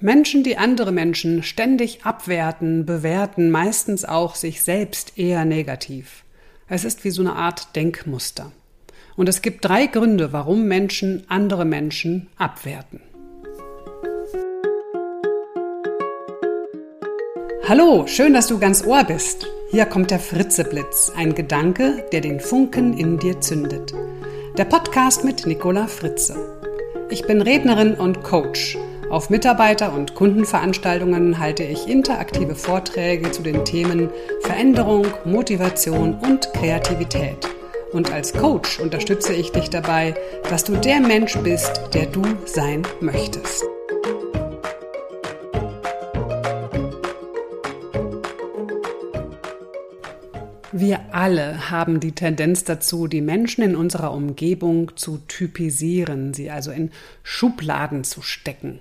Menschen, die andere Menschen ständig abwerten, bewerten meistens auch sich selbst eher negativ. Es ist wie so eine Art Denkmuster. Und es gibt drei Gründe, warum Menschen andere Menschen abwerten. Hallo, schön, dass du ganz Ohr bist. Hier kommt der Fritzeblitz, ein Gedanke, der den Funken in dir zündet. Der Podcast mit Nicola Fritze. Ich bin Rednerin und Coach auf Mitarbeiter- und Kundenveranstaltungen halte ich interaktive Vorträge zu den Themen Veränderung, Motivation und Kreativität. Und als Coach unterstütze ich dich dabei, dass du der Mensch bist, der du sein möchtest. Wir alle haben die Tendenz dazu, die Menschen in unserer Umgebung zu typisieren, sie also in Schubladen zu stecken.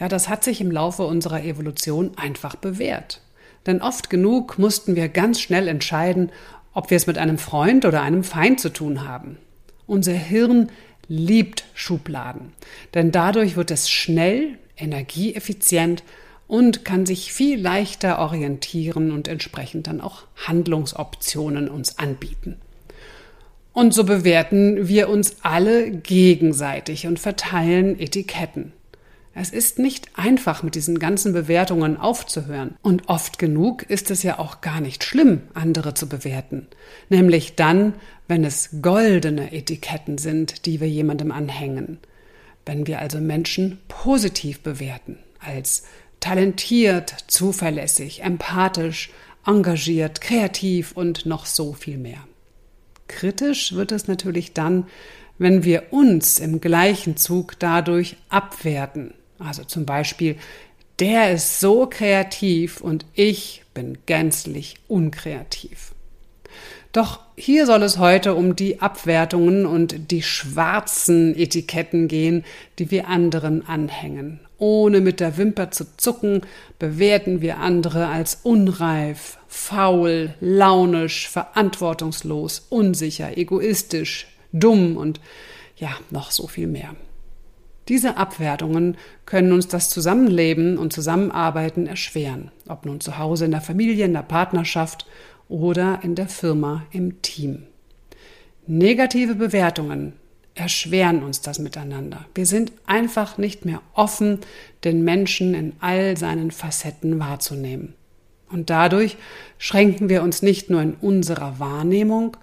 Ja, das hat sich im Laufe unserer Evolution einfach bewährt. Denn oft genug mussten wir ganz schnell entscheiden, ob wir es mit einem Freund oder einem Feind zu tun haben. Unser Hirn liebt Schubladen, denn dadurch wird es schnell, energieeffizient und kann sich viel leichter orientieren und entsprechend dann auch Handlungsoptionen uns anbieten. Und so bewerten wir uns alle gegenseitig und verteilen Etiketten. Es ist nicht einfach, mit diesen ganzen Bewertungen aufzuhören. Und oft genug ist es ja auch gar nicht schlimm, andere zu bewerten. Nämlich dann, wenn es goldene Etiketten sind, die wir jemandem anhängen. Wenn wir also Menschen positiv bewerten, als talentiert, zuverlässig, empathisch, engagiert, kreativ und noch so viel mehr. Kritisch wird es natürlich dann, wenn wir uns im gleichen Zug dadurch abwerten. Also zum Beispiel, der ist so kreativ und ich bin gänzlich unkreativ. Doch hier soll es heute um die Abwertungen und die schwarzen Etiketten gehen, die wir anderen anhängen. Ohne mit der Wimper zu zucken, bewerten wir andere als unreif, faul, launisch, verantwortungslos, unsicher, egoistisch, dumm und ja, noch so viel mehr. Diese Abwertungen können uns das Zusammenleben und Zusammenarbeiten erschweren, ob nun zu Hause in der Familie, in der Partnerschaft oder in der Firma im Team. Negative Bewertungen erschweren uns das Miteinander. Wir sind einfach nicht mehr offen, den Menschen in all seinen Facetten wahrzunehmen. Und dadurch schränken wir uns nicht nur in unserer Wahrnehmung,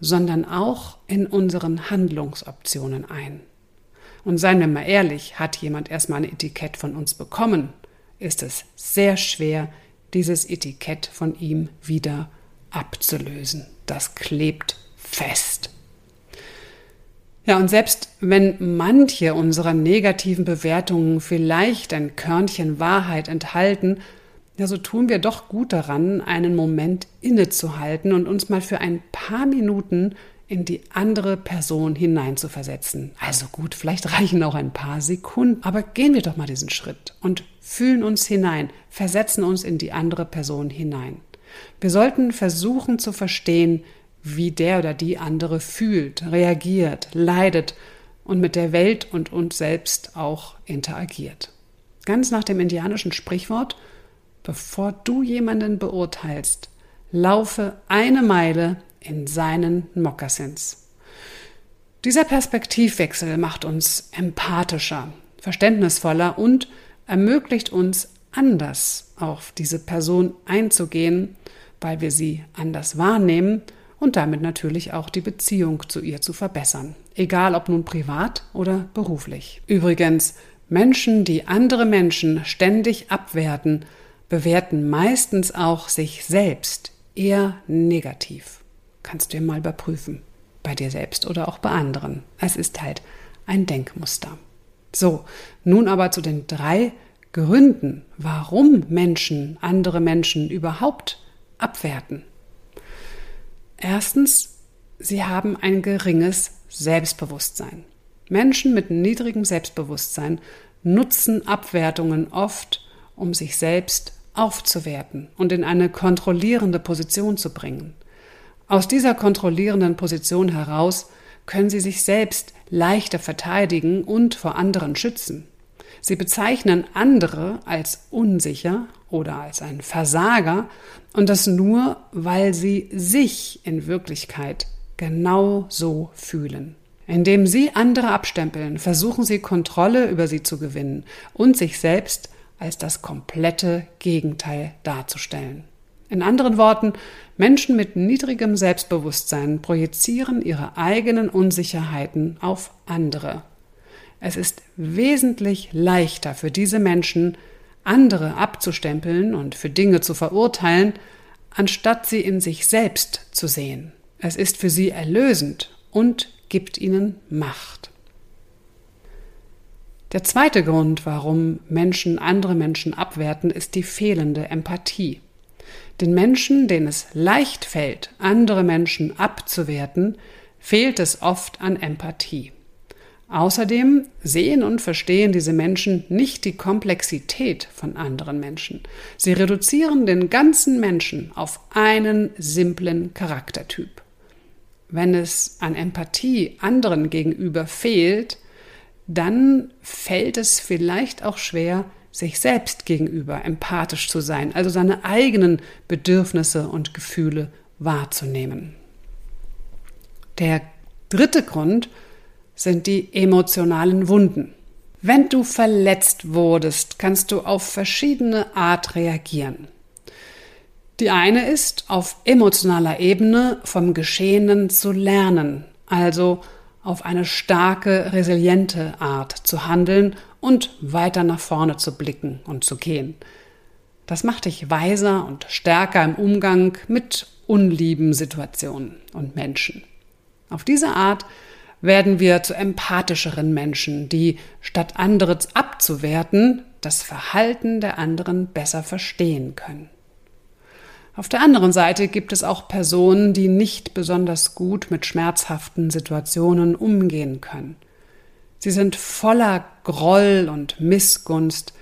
sondern auch in unseren Handlungsoptionen ein. Und seien wir mal ehrlich, hat jemand erstmal ein Etikett von uns bekommen, ist es sehr schwer, dieses Etikett von ihm wieder abzulösen. Das klebt fest. Ja, und selbst wenn manche unserer negativen Bewertungen vielleicht ein Körnchen Wahrheit enthalten, ja, so tun wir doch gut daran, einen Moment innezuhalten und uns mal für ein paar Minuten in die andere Person hineinzuversetzen. Also gut, vielleicht reichen auch ein paar Sekunden, aber gehen wir doch mal diesen Schritt und fühlen uns hinein, versetzen uns in die andere Person hinein. Wir sollten versuchen zu verstehen, wie der oder die andere fühlt, reagiert, leidet und mit der Welt und uns selbst auch interagiert. Ganz nach dem indianischen Sprichwort, bevor du jemanden beurteilst, laufe eine Meile in seinen Mokassins. Dieser Perspektivwechsel macht uns empathischer, verständnisvoller und ermöglicht uns anders auf diese Person einzugehen, weil wir sie anders wahrnehmen und damit natürlich auch die Beziehung zu ihr zu verbessern, egal ob nun privat oder beruflich. Übrigens, Menschen, die andere Menschen ständig abwerten, bewerten meistens auch sich selbst eher negativ. Kannst du ja mal überprüfen, bei dir selbst oder auch bei anderen. Es ist halt ein Denkmuster. So, nun aber zu den drei Gründen, warum Menschen andere Menschen überhaupt abwerten. Erstens, sie haben ein geringes Selbstbewusstsein. Menschen mit niedrigem Selbstbewusstsein nutzen Abwertungen oft, um sich selbst aufzuwerten und in eine kontrollierende Position zu bringen. Aus dieser kontrollierenden Position heraus können sie sich selbst leichter verteidigen und vor anderen schützen. Sie bezeichnen andere als unsicher oder als ein Versager und das nur, weil sie sich in Wirklichkeit genau so fühlen. Indem sie andere abstempeln, versuchen sie Kontrolle über sie zu gewinnen und sich selbst als das komplette Gegenteil darzustellen. In anderen Worten, Menschen mit niedrigem Selbstbewusstsein projizieren ihre eigenen Unsicherheiten auf andere. Es ist wesentlich leichter für diese Menschen, andere abzustempeln und für Dinge zu verurteilen, anstatt sie in sich selbst zu sehen. Es ist für sie erlösend und gibt ihnen Macht. Der zweite Grund, warum Menschen andere Menschen abwerten, ist die fehlende Empathie. Den Menschen, denen es leicht fällt, andere Menschen abzuwerten, fehlt es oft an Empathie. Außerdem sehen und verstehen diese Menschen nicht die Komplexität von anderen Menschen. Sie reduzieren den ganzen Menschen auf einen simplen Charaktertyp. Wenn es an Empathie anderen gegenüber fehlt, dann fällt es vielleicht auch schwer, sich selbst gegenüber empathisch zu sein, also seine eigenen Bedürfnisse und Gefühle wahrzunehmen. Der dritte Grund sind die emotionalen Wunden. Wenn du verletzt wurdest, kannst du auf verschiedene Art reagieren. Die eine ist, auf emotionaler Ebene vom Geschehenen zu lernen, also auf eine starke, resiliente Art zu handeln und weiter nach vorne zu blicken und zu gehen. Das macht dich weiser und stärker im Umgang mit unlieben Situationen und Menschen. Auf diese Art werden wir zu empathischeren Menschen, die statt anderes abzuwerten, das Verhalten der anderen besser verstehen können. Auf der anderen Seite gibt es auch Personen, die nicht besonders gut mit schmerzhaften Situationen umgehen können. Sie sind voller Groll und Missgunst,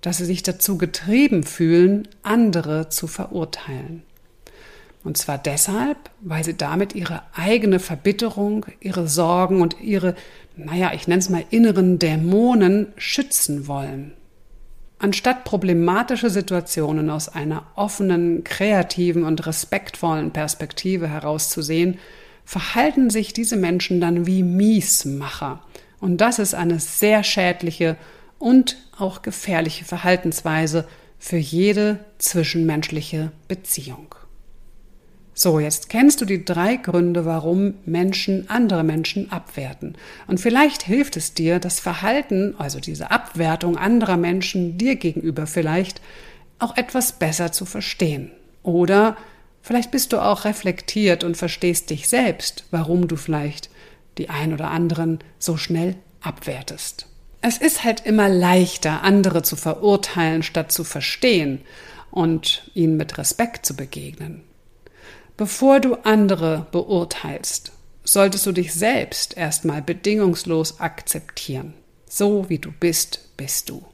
dass sie sich dazu getrieben fühlen, andere zu verurteilen. Und zwar deshalb, weil sie damit ihre eigene Verbitterung, ihre Sorgen und ihre, naja, ich nenne es mal inneren Dämonen schützen wollen. Anstatt problematische Situationen aus einer offenen, kreativen und respektvollen Perspektive herauszusehen, verhalten sich diese Menschen dann wie Miesmacher – und das ist eine sehr schädliche und auch gefährliche Verhaltensweise für jede zwischenmenschliche Beziehung. So, jetzt kennst du die drei Gründe, warum Menschen andere Menschen abwerten. Und vielleicht hilft es dir, das Verhalten, also diese Abwertung anderer Menschen dir gegenüber vielleicht, auch etwas besser zu verstehen. Oder vielleicht bist du auch reflektiert und verstehst dich selbst, warum du vielleicht die ein oder anderen so schnell abwertest. Es ist halt immer leichter, andere zu verurteilen, statt zu verstehen und ihnen mit Respekt zu begegnen. Bevor du andere beurteilst, solltest du dich selbst erstmal bedingungslos akzeptieren. So wie du bist, bist du.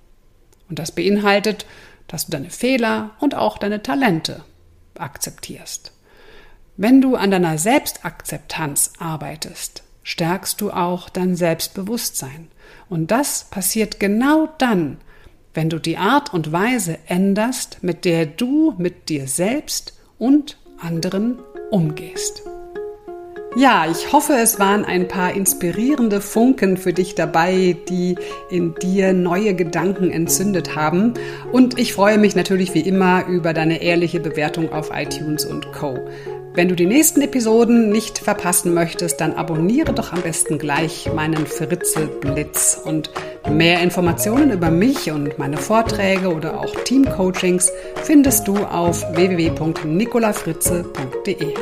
Und das beinhaltet, dass du deine Fehler und auch deine Talente akzeptierst. Wenn du an deiner Selbstakzeptanz arbeitest, stärkst du auch dein Selbstbewusstsein. Und das passiert genau dann, wenn du die Art und Weise änderst, mit der du mit dir selbst und anderen umgehst. Ja, ich hoffe, es waren ein paar inspirierende Funken für dich dabei, die in dir neue Gedanken entzündet haben. Und ich freue mich natürlich wie immer über deine ehrliche Bewertung auf iTunes und Co. Wenn du die nächsten Episoden nicht verpassen möchtest, dann abonniere doch am besten gleich meinen Fritze Blitz. Und mehr Informationen über mich und meine Vorträge oder auch Teamcoachings findest du auf www.nicolafritze.de.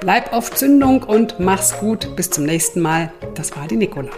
Bleib auf Zündung und mach's gut. Bis zum nächsten Mal. Das war die Nicola.